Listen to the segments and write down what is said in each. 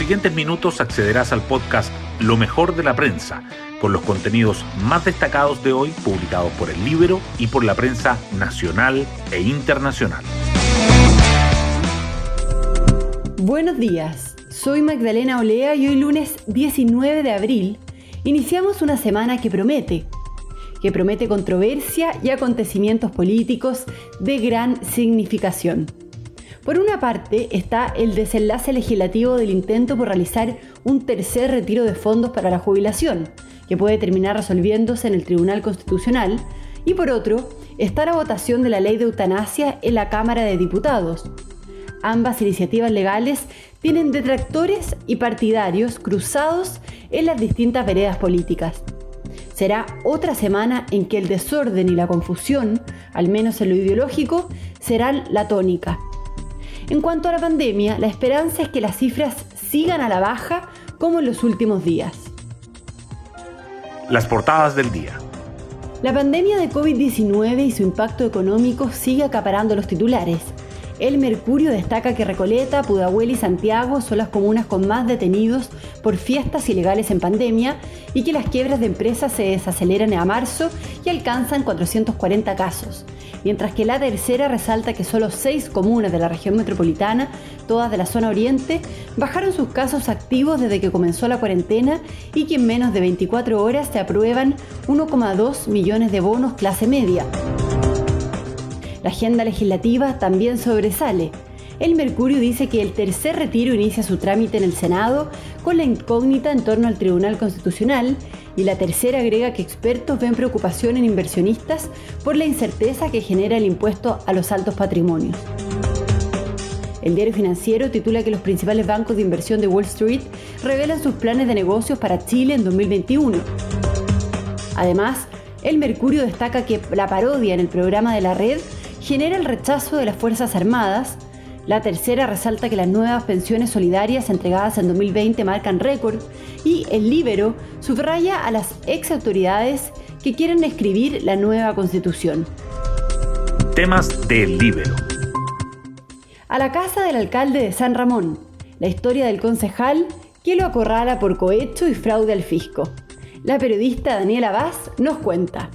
siguientes minutos accederás al podcast Lo mejor de la prensa, con los contenidos más destacados de hoy publicados por el Libro y por la prensa nacional e internacional. Buenos días, soy Magdalena Olea y hoy lunes 19 de abril iniciamos una semana que promete, que promete controversia y acontecimientos políticos de gran significación. Por una parte está el desenlace legislativo del intento por realizar un tercer retiro de fondos para la jubilación, que puede terminar resolviéndose en el Tribunal Constitucional, y por otro está la votación de la ley de eutanasia en la Cámara de Diputados. Ambas iniciativas legales tienen detractores y partidarios cruzados en las distintas veredas políticas. Será otra semana en que el desorden y la confusión, al menos en lo ideológico, serán la tónica. En cuanto a la pandemia, la esperanza es que las cifras sigan a la baja como en los últimos días. Las portadas del día. La pandemia de COVID-19 y su impacto económico sigue acaparando los titulares. El Mercurio destaca que Recoleta, Pudahuel y Santiago son las comunas con más detenidos por fiestas ilegales en pandemia y que las quiebras de empresas se desaceleran a marzo y alcanzan 440 casos. Mientras que la tercera resalta que solo seis comunas de la región metropolitana, todas de la zona oriente, bajaron sus casos activos desde que comenzó la cuarentena y que en menos de 24 horas se aprueban 1,2 millones de bonos clase media. La agenda legislativa también sobresale. El Mercurio dice que el tercer retiro inicia su trámite en el Senado con la incógnita en torno al Tribunal Constitucional y la tercera agrega que expertos ven preocupación en inversionistas por la incerteza que genera el impuesto a los altos patrimonios. El diario financiero titula que los principales bancos de inversión de Wall Street revelan sus planes de negocios para Chile en 2021. Además, el Mercurio destaca que la parodia en el programa de la red genera el rechazo de las Fuerzas Armadas. La tercera resalta que las nuevas pensiones solidarias entregadas en 2020 marcan récord y el Libero subraya a las ex autoridades que quieren escribir la nueva constitución. Temas del Libero. A la casa del alcalde de San Ramón, la historia del concejal que lo acorrala por cohecho y fraude al fisco. La periodista Daniela Vaz nos cuenta.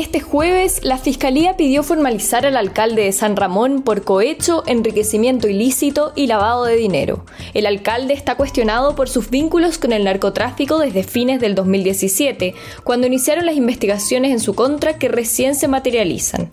Este jueves, la Fiscalía pidió formalizar al alcalde de San Ramón por cohecho, enriquecimiento ilícito y lavado de dinero. El alcalde está cuestionado por sus vínculos con el narcotráfico desde fines del 2017, cuando iniciaron las investigaciones en su contra que recién se materializan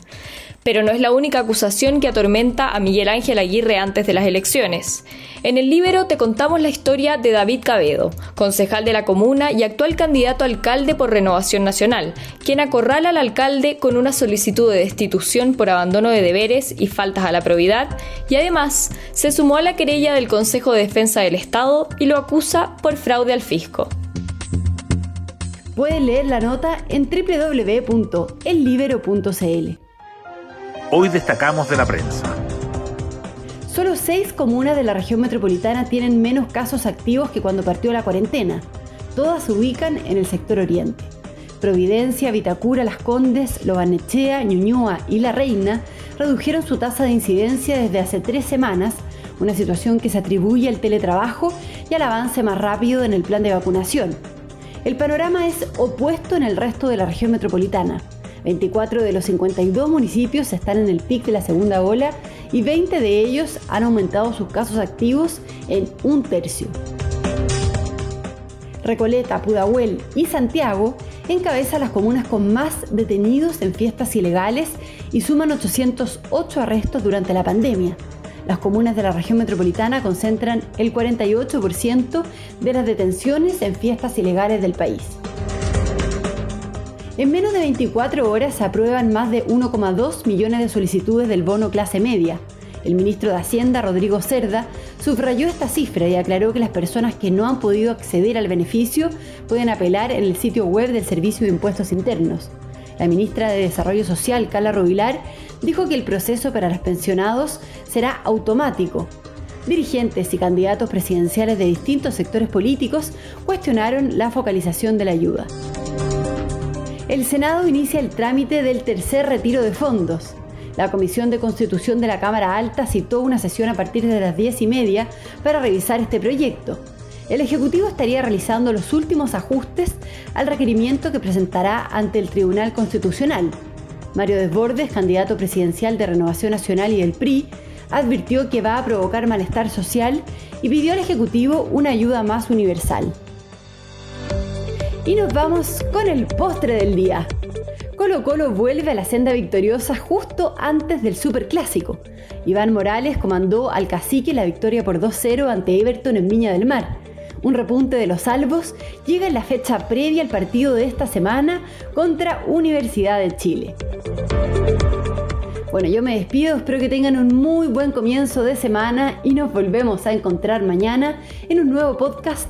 pero no es la única acusación que atormenta a Miguel Ángel Aguirre antes de las elecciones. En el Libero te contamos la historia de David Cabedo, concejal de la comuna y actual candidato a alcalde por Renovación Nacional, quien acorrala al alcalde con una solicitud de destitución por abandono de deberes y faltas a la probidad, y además se sumó a la querella del Consejo de Defensa del Estado y lo acusa por fraude al fisco. Puedes leer la nota en www.ellibero.cl. Hoy destacamos de la prensa. Solo seis comunas de la región metropolitana tienen menos casos activos que cuando partió la cuarentena. Todas se ubican en el sector oriente. Providencia, Vitacura, Las Condes, Lobanechea, Ñuñoa y La Reina redujeron su tasa de incidencia desde hace tres semanas, una situación que se atribuye al teletrabajo y al avance más rápido en el plan de vacunación. El panorama es opuesto en el resto de la región metropolitana. 24 de los 52 municipios están en el pic de la segunda ola y 20 de ellos han aumentado sus casos activos en un tercio. Recoleta, Pudahuel y Santiago encabezan las comunas con más detenidos en fiestas ilegales y suman 808 arrestos durante la pandemia. Las comunas de la región metropolitana concentran el 48% de las detenciones en fiestas ilegales del país. En menos de 24 horas se aprueban más de 1,2 millones de solicitudes del bono clase media. El ministro de Hacienda, Rodrigo Cerda, subrayó esta cifra y aclaró que las personas que no han podido acceder al beneficio pueden apelar en el sitio web del Servicio de Impuestos Internos. La ministra de Desarrollo Social, Carla Rovilar, dijo que el proceso para los pensionados será automático. Dirigentes y candidatos presidenciales de distintos sectores políticos cuestionaron la focalización de la ayuda el Senado inicia el trámite del tercer retiro de fondos. La Comisión de Constitución de la Cámara Alta citó una sesión a partir de las 10 y media para revisar este proyecto. El Ejecutivo estaría realizando los últimos ajustes al requerimiento que presentará ante el Tribunal Constitucional. Mario Desbordes, candidato presidencial de Renovación Nacional y del PRI, advirtió que va a provocar malestar social y pidió al Ejecutivo una ayuda más universal. Y nos vamos con el postre del día. Colo Colo vuelve a la senda victoriosa justo antes del Superclásico. Iván Morales comandó al cacique la victoria por 2-0 ante Everton en Viña del Mar. Un repunte de los salvos llega en la fecha previa al partido de esta semana contra Universidad de Chile. Bueno, yo me despido, espero que tengan un muy buen comienzo de semana y nos volvemos a encontrar mañana en un nuevo podcast,